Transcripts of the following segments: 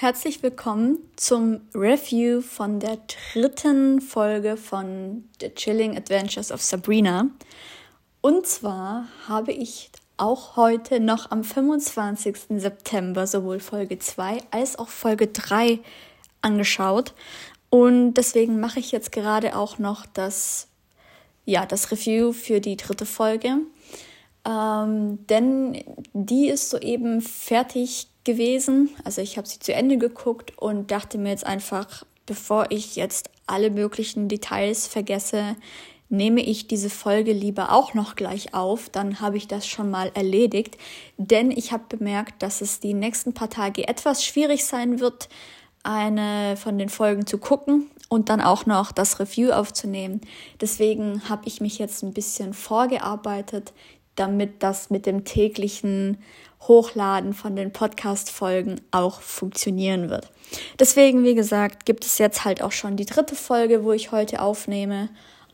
Herzlich willkommen zum Review von der dritten Folge von The Chilling Adventures of Sabrina. Und zwar habe ich auch heute noch am 25. September sowohl Folge 2 als auch Folge 3 angeschaut. Und deswegen mache ich jetzt gerade auch noch das, ja, das Review für die dritte Folge. Ähm, denn die ist soeben fertig gewesen. Also ich habe sie zu Ende geguckt und dachte mir jetzt einfach, bevor ich jetzt alle möglichen Details vergesse, nehme ich diese Folge lieber auch noch gleich auf, dann habe ich das schon mal erledigt, denn ich habe bemerkt, dass es die nächsten paar Tage etwas schwierig sein wird, eine von den Folgen zu gucken und dann auch noch das Review aufzunehmen. Deswegen habe ich mich jetzt ein bisschen vorgearbeitet, damit das mit dem täglichen Hochladen von den Podcast-Folgen auch funktionieren wird. Deswegen, wie gesagt, gibt es jetzt halt auch schon die dritte Folge, wo ich heute aufnehme.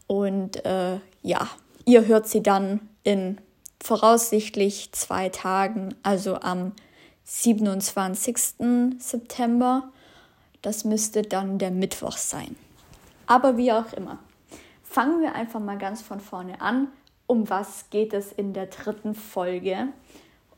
Und äh, ja, ihr hört sie dann in voraussichtlich zwei Tagen, also am 27. September. Das müsste dann der Mittwoch sein. Aber wie auch immer. Fangen wir einfach mal ganz von vorne an. Um was geht es in der dritten Folge?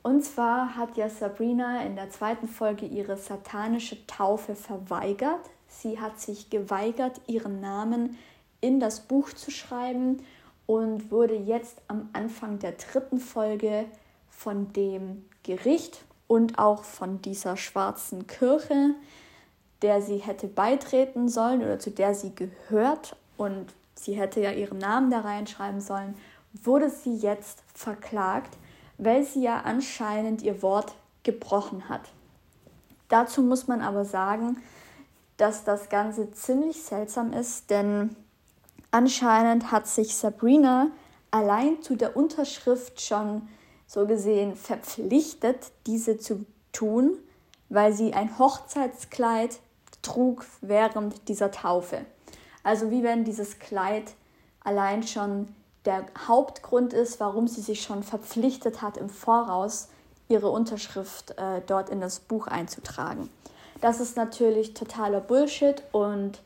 Und zwar hat ja Sabrina in der zweiten Folge ihre satanische Taufe verweigert. Sie hat sich geweigert, ihren Namen in das Buch zu schreiben und wurde jetzt am Anfang der dritten Folge von dem Gericht und auch von dieser schwarzen Kirche, der sie hätte beitreten sollen oder zu der sie gehört und sie hätte ja ihren Namen da reinschreiben sollen, wurde sie jetzt verklagt weil sie ja anscheinend ihr Wort gebrochen hat. Dazu muss man aber sagen, dass das Ganze ziemlich seltsam ist, denn anscheinend hat sich Sabrina allein zu der Unterschrift schon so gesehen verpflichtet, diese zu tun, weil sie ein Hochzeitskleid trug während dieser Taufe. Also wie wenn dieses Kleid allein schon der Hauptgrund ist, warum sie sich schon verpflichtet hat, im Voraus ihre Unterschrift äh, dort in das Buch einzutragen. Das ist natürlich totaler Bullshit und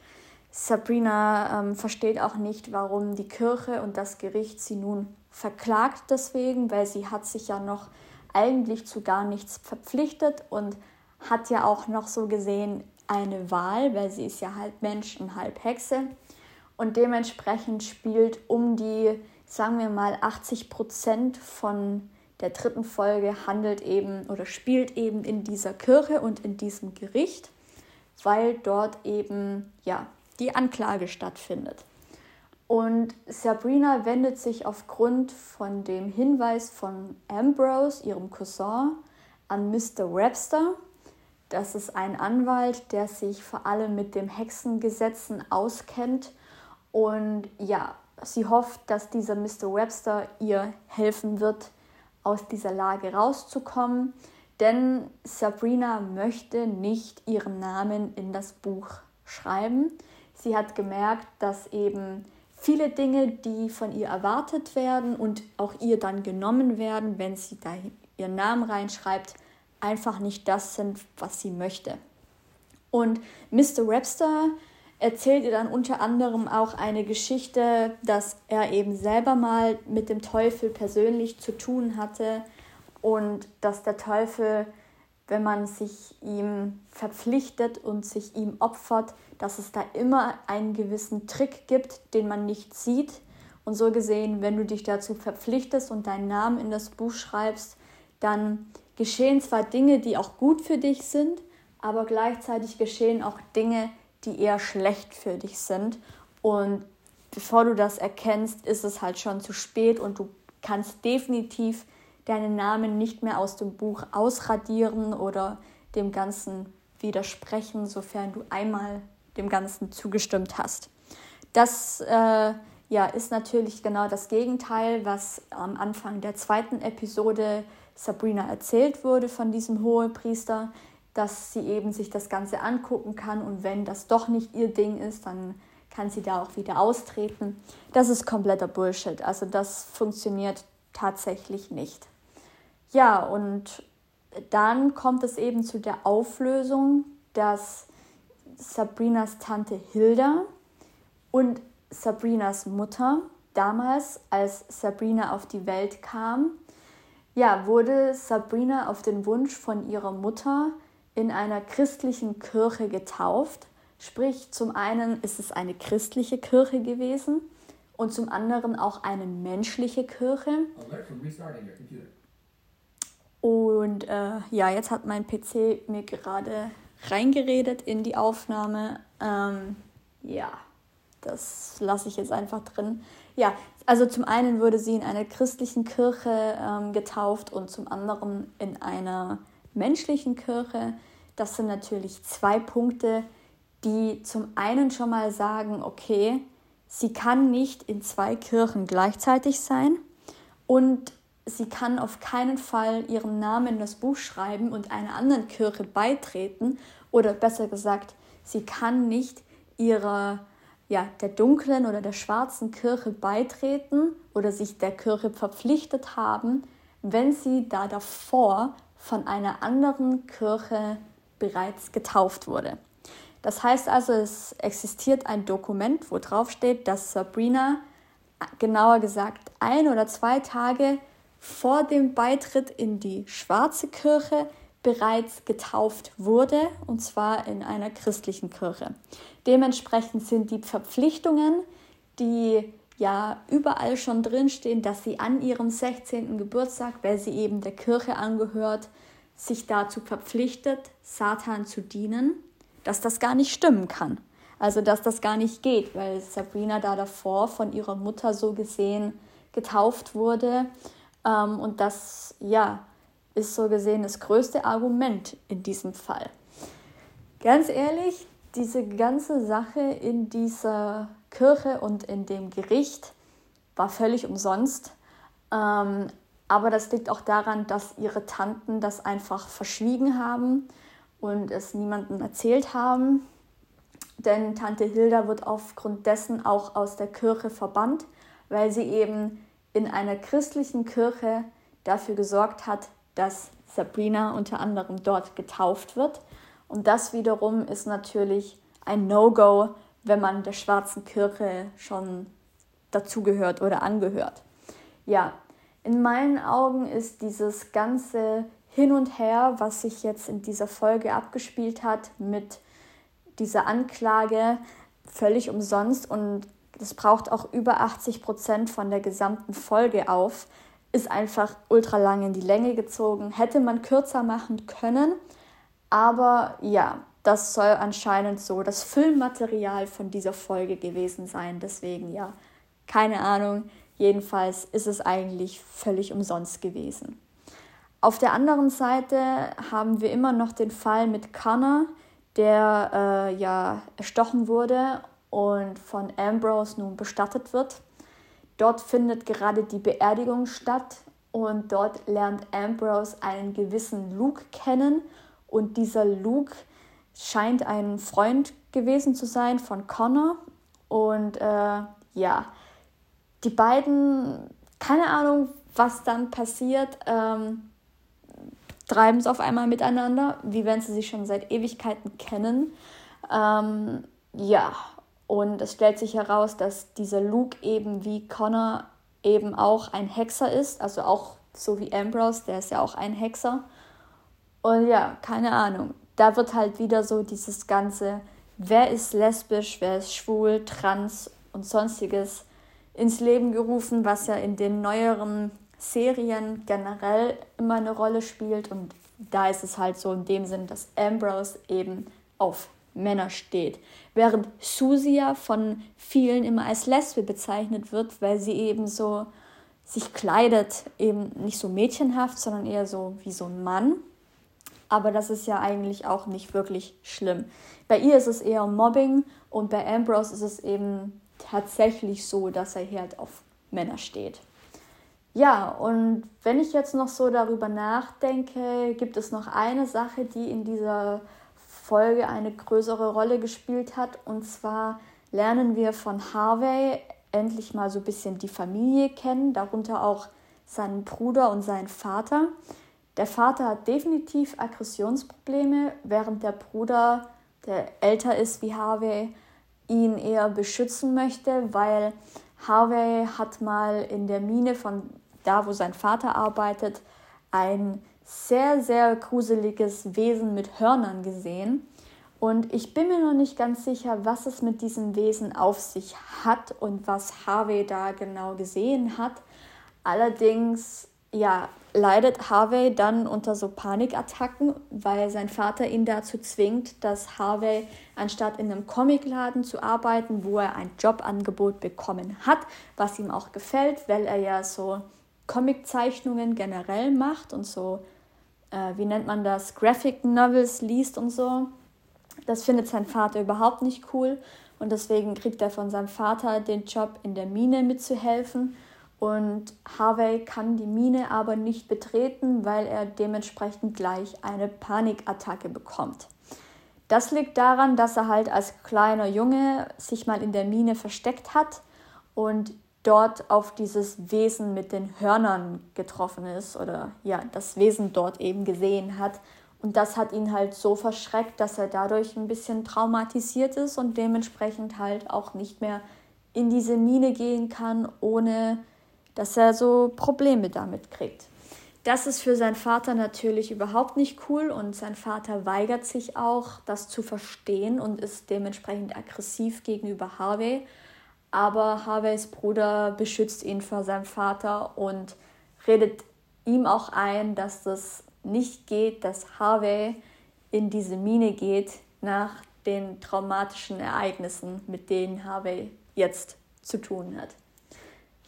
Sabrina ähm, versteht auch nicht, warum die Kirche und das Gericht sie nun verklagt deswegen, weil sie hat sich ja noch eigentlich zu gar nichts verpflichtet und hat ja auch noch so gesehen eine Wahl, weil sie ist ja halb Mensch und halb Hexe und dementsprechend spielt um die sagen wir mal, 80 Prozent von der dritten Folge handelt eben oder spielt eben in dieser Kirche und in diesem Gericht, weil dort eben ja die Anklage stattfindet. Und Sabrina wendet sich aufgrund von dem Hinweis von Ambrose, ihrem Cousin, an Mr. Webster. Das ist ein Anwalt, der sich vor allem mit den Hexengesetzen auskennt und ja, sie hofft, dass dieser Mr. Webster ihr helfen wird, aus dieser Lage rauszukommen, denn Sabrina möchte nicht ihren Namen in das Buch schreiben. Sie hat gemerkt, dass eben viele Dinge, die von ihr erwartet werden und auch ihr dann genommen werden, wenn sie da ihren Namen reinschreibt, einfach nicht das sind, was sie möchte. Und Mr. Webster erzählt ihr dann unter anderem auch eine Geschichte, dass er eben selber mal mit dem Teufel persönlich zu tun hatte und dass der Teufel, wenn man sich ihm verpflichtet und sich ihm opfert, dass es da immer einen gewissen Trick gibt, den man nicht sieht. Und so gesehen, wenn du dich dazu verpflichtest und deinen Namen in das Buch schreibst, dann geschehen zwar Dinge, die auch gut für dich sind, aber gleichzeitig geschehen auch Dinge, die eher schlecht für dich sind. Und bevor du das erkennst, ist es halt schon zu spät und du kannst definitiv deinen Namen nicht mehr aus dem Buch ausradieren oder dem Ganzen widersprechen, sofern du einmal dem Ganzen zugestimmt hast. Das äh, ja, ist natürlich genau das Gegenteil, was am Anfang der zweiten Episode Sabrina erzählt wurde von diesem Hohepriester dass sie eben sich das Ganze angucken kann und wenn das doch nicht ihr Ding ist, dann kann sie da auch wieder austreten. Das ist kompletter Bullshit. Also das funktioniert tatsächlich nicht. Ja, und dann kommt es eben zu der Auflösung dass Sabrinas Tante Hilda und Sabrinas Mutter damals, als Sabrina auf die Welt kam, ja, wurde Sabrina auf den Wunsch von ihrer Mutter in einer christlichen Kirche getauft. Sprich, zum einen ist es eine christliche Kirche gewesen und zum anderen auch eine menschliche Kirche. Und äh, ja, jetzt hat mein PC mir gerade reingeredet in die Aufnahme. Ähm, ja, das lasse ich jetzt einfach drin. Ja, also zum einen wurde sie in einer christlichen Kirche ähm, getauft und zum anderen in einer menschlichen Kirche. Das sind natürlich zwei Punkte, die zum einen schon mal sagen, okay, sie kann nicht in zwei Kirchen gleichzeitig sein und sie kann auf keinen Fall ihren Namen in das Buch schreiben und einer anderen Kirche beitreten oder besser gesagt, sie kann nicht ihrer ja, der dunklen oder der schwarzen Kirche beitreten oder sich der Kirche verpflichtet haben, wenn sie da davor von einer anderen Kirche bereits getauft wurde. Das heißt also, es existiert ein Dokument, wo drauf steht, dass Sabrina, genauer gesagt, ein oder zwei Tage vor dem Beitritt in die schwarze Kirche bereits getauft wurde, und zwar in einer christlichen Kirche. Dementsprechend sind die Verpflichtungen, die ja überall schon drinstehen, dass sie an ihrem 16. Geburtstag, weil sie eben der Kirche angehört, sich dazu verpflichtet, Satan zu dienen, dass das gar nicht stimmen kann. Also dass das gar nicht geht, weil Sabrina da davor von ihrer Mutter so gesehen getauft wurde. Ähm, und das, ja, ist so gesehen das größte Argument in diesem Fall. Ganz ehrlich, diese ganze Sache in dieser Kirche und in dem Gericht war völlig umsonst. Ähm, aber das liegt auch daran, dass ihre Tanten das einfach verschwiegen haben und es niemandem erzählt haben. Denn Tante Hilda wird aufgrund dessen auch aus der Kirche verbannt, weil sie eben in einer christlichen Kirche dafür gesorgt hat, dass Sabrina unter anderem dort getauft wird. Und das wiederum ist natürlich ein No-Go, wenn man der schwarzen Kirche schon dazugehört oder angehört. Ja, in meinen Augen ist dieses ganze Hin und Her, was sich jetzt in dieser Folge abgespielt hat, mit dieser Anklage völlig umsonst und das braucht auch über 80 Prozent von der gesamten Folge auf, ist einfach ultra lang in die Länge gezogen. Hätte man kürzer machen können, aber ja, das soll anscheinend so das Filmmaterial von dieser Folge gewesen sein. Deswegen ja, keine Ahnung. Jedenfalls ist es eigentlich völlig umsonst gewesen. Auf der anderen Seite haben wir immer noch den Fall mit Connor, der äh, ja erstochen wurde und von Ambrose nun bestattet wird. Dort findet gerade die Beerdigung statt und dort lernt Ambrose einen gewissen Luke kennen und dieser Luke scheint ein Freund gewesen zu sein von Connor und äh, ja, die beiden, keine Ahnung, was dann passiert, ähm, treiben es auf einmal miteinander, wie wenn sie sich schon seit Ewigkeiten kennen. Ähm, ja, und es stellt sich heraus, dass dieser Luke eben wie Connor eben auch ein Hexer ist, also auch so wie Ambrose, der ist ja auch ein Hexer. Und ja, keine Ahnung. Da wird halt wieder so dieses ganze, wer ist lesbisch, wer ist schwul, trans und sonstiges ins Leben gerufen, was ja in den neueren Serien generell immer eine Rolle spielt. Und da ist es halt so in dem Sinn, dass Ambrose eben auf Männer steht. Während Susie ja von vielen immer als Lesbe bezeichnet wird, weil sie eben so sich kleidet, eben nicht so mädchenhaft, sondern eher so wie so ein Mann. Aber das ist ja eigentlich auch nicht wirklich schlimm. Bei ihr ist es eher Mobbing und bei Ambrose ist es eben tatsächlich so, dass er hier halt auf Männer steht. Ja, und wenn ich jetzt noch so darüber nachdenke, gibt es noch eine Sache, die in dieser Folge eine größere Rolle gespielt hat. Und zwar lernen wir von Harvey endlich mal so ein bisschen die Familie kennen, darunter auch seinen Bruder und seinen Vater. Der Vater hat definitiv Aggressionsprobleme, während der Bruder, der älter ist wie Harvey, ihn eher beschützen möchte, weil Harvey hat mal in der Mine von da, wo sein Vater arbeitet, ein sehr, sehr gruseliges Wesen mit Hörnern gesehen. Und ich bin mir noch nicht ganz sicher, was es mit diesem Wesen auf sich hat und was Harvey da genau gesehen hat. Allerdings, ja, leidet Harvey dann unter so Panikattacken, weil sein Vater ihn dazu zwingt, dass Harvey anstatt in einem Comicladen zu arbeiten, wo er ein Jobangebot bekommen hat, was ihm auch gefällt, weil er ja so Comiczeichnungen generell macht und so, äh, wie nennt man das, Graphic Novels liest und so. Das findet sein Vater überhaupt nicht cool und deswegen kriegt er von seinem Vater den Job in der Mine mitzuhelfen und Harvey kann die Mine aber nicht betreten, weil er dementsprechend gleich eine Panikattacke bekommt. Das liegt daran, dass er halt als kleiner Junge sich mal in der Mine versteckt hat und dort auf dieses Wesen mit den Hörnern getroffen ist oder ja, das Wesen dort eben gesehen hat. Und das hat ihn halt so verschreckt, dass er dadurch ein bisschen traumatisiert ist und dementsprechend halt auch nicht mehr in diese Mine gehen kann, ohne dass er so Probleme damit kriegt. Das ist für seinen Vater natürlich überhaupt nicht cool und sein Vater weigert sich auch, das zu verstehen und ist dementsprechend aggressiv gegenüber Harvey. Aber Harveys Bruder beschützt ihn vor seinem Vater und redet ihm auch ein, dass das nicht geht, dass Harvey in diese Mine geht nach den traumatischen Ereignissen, mit denen Harvey jetzt zu tun hat.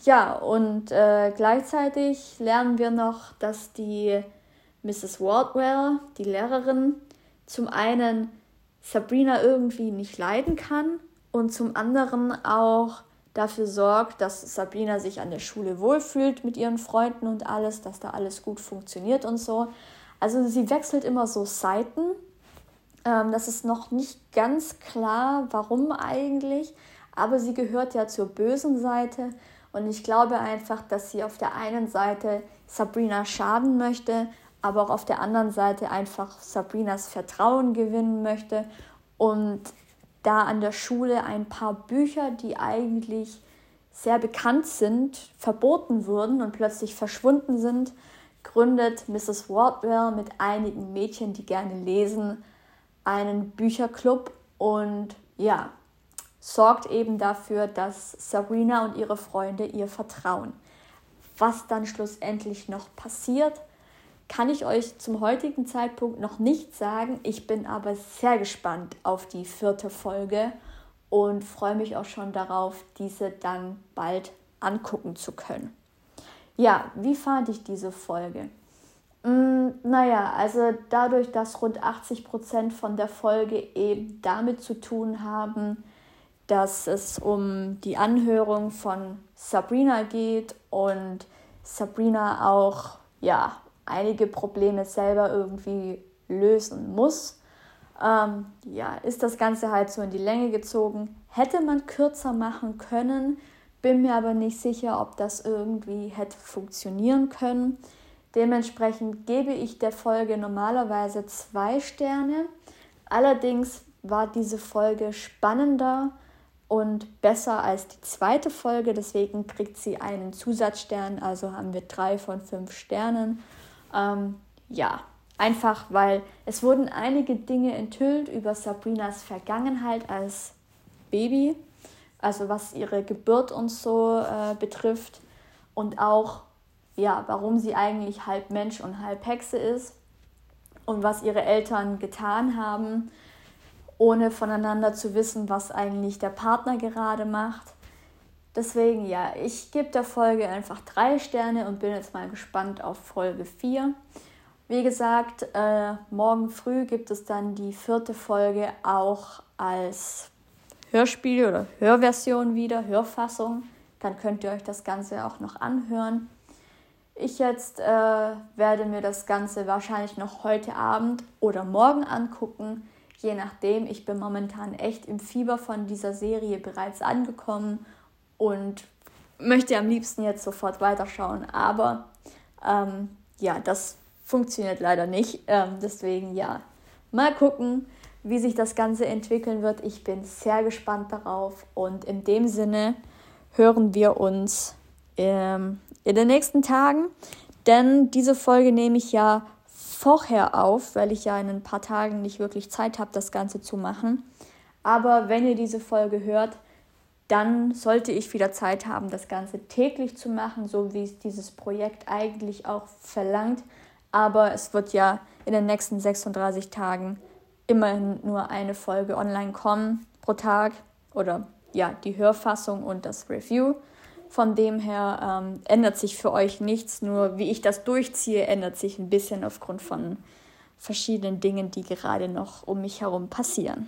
Ja, und äh, gleichzeitig lernen wir noch, dass die Mrs. Wardwell, die Lehrerin, zum einen Sabrina irgendwie nicht leiden kann und zum anderen auch dafür sorgt, dass Sabrina sich an der Schule wohlfühlt mit ihren Freunden und alles, dass da alles gut funktioniert und so. Also sie wechselt immer so Seiten. Ähm, das ist noch nicht ganz klar, warum eigentlich, aber sie gehört ja zur bösen Seite und ich glaube einfach, dass sie auf der einen Seite Sabrina schaden möchte, aber auch auf der anderen Seite einfach Sabrinas Vertrauen gewinnen möchte und da an der Schule ein paar Bücher, die eigentlich sehr bekannt sind, verboten wurden und plötzlich verschwunden sind, gründet Mrs. Wardwell mit einigen Mädchen, die gerne lesen, einen Bücherclub und ja, sorgt eben dafür, dass Sabrina und ihre Freunde ihr vertrauen. Was dann schlussendlich noch passiert, kann ich euch zum heutigen Zeitpunkt noch nicht sagen. Ich bin aber sehr gespannt auf die vierte Folge und freue mich auch schon darauf, diese dann bald angucken zu können. Ja, wie fand ich diese Folge? Mm, naja, also dadurch, dass rund 80 Prozent von der Folge eben damit zu tun haben, dass es um die Anhörung von Sabrina geht und Sabrina auch ja einige Probleme selber irgendwie lösen muss. Ähm, ja, ist das Ganze halt so in die Länge gezogen. Hätte man kürzer machen können, bin mir aber nicht sicher, ob das irgendwie hätte funktionieren können. Dementsprechend gebe ich der Folge normalerweise zwei Sterne. Allerdings war diese Folge spannender und besser als die zweite Folge. Deswegen kriegt sie einen Zusatzstern, also haben wir drei von fünf Sternen. Ähm, ja, einfach weil es wurden einige Dinge enthüllt über Sabrinas Vergangenheit als Baby, also was ihre Geburt und so äh, betrifft und auch ja, warum sie eigentlich halb Mensch und halb Hexe ist und was ihre Eltern getan haben ohne voneinander zu wissen, was eigentlich der Partner gerade macht. Deswegen ja, ich gebe der Folge einfach drei Sterne und bin jetzt mal gespannt auf Folge 4. Wie gesagt, äh, morgen früh gibt es dann die vierte Folge auch als Hörspiel oder Hörversion wieder, Hörfassung. Dann könnt ihr euch das Ganze auch noch anhören. Ich jetzt äh, werde mir das Ganze wahrscheinlich noch heute Abend oder morgen angucken je nachdem. Ich bin momentan echt im Fieber von dieser Serie bereits angekommen und möchte am liebsten jetzt sofort weiterschauen. Aber ähm, ja, das funktioniert leider nicht. Ähm, deswegen ja, mal gucken, wie sich das Ganze entwickeln wird. Ich bin sehr gespannt darauf und in dem Sinne hören wir uns ähm, in den nächsten Tagen, denn diese Folge nehme ich ja vorher auf, weil ich ja in ein paar Tagen nicht wirklich Zeit habe, das Ganze zu machen. Aber wenn ihr diese Folge hört, dann sollte ich wieder Zeit haben, das Ganze täglich zu machen, so wie es dieses Projekt eigentlich auch verlangt. Aber es wird ja in den nächsten 36 Tagen immerhin nur eine Folge online kommen pro Tag oder ja, die Hörfassung und das Review. Von dem her ähm, ändert sich für euch nichts, nur wie ich das durchziehe, ändert sich ein bisschen aufgrund von verschiedenen Dingen, die gerade noch um mich herum passieren.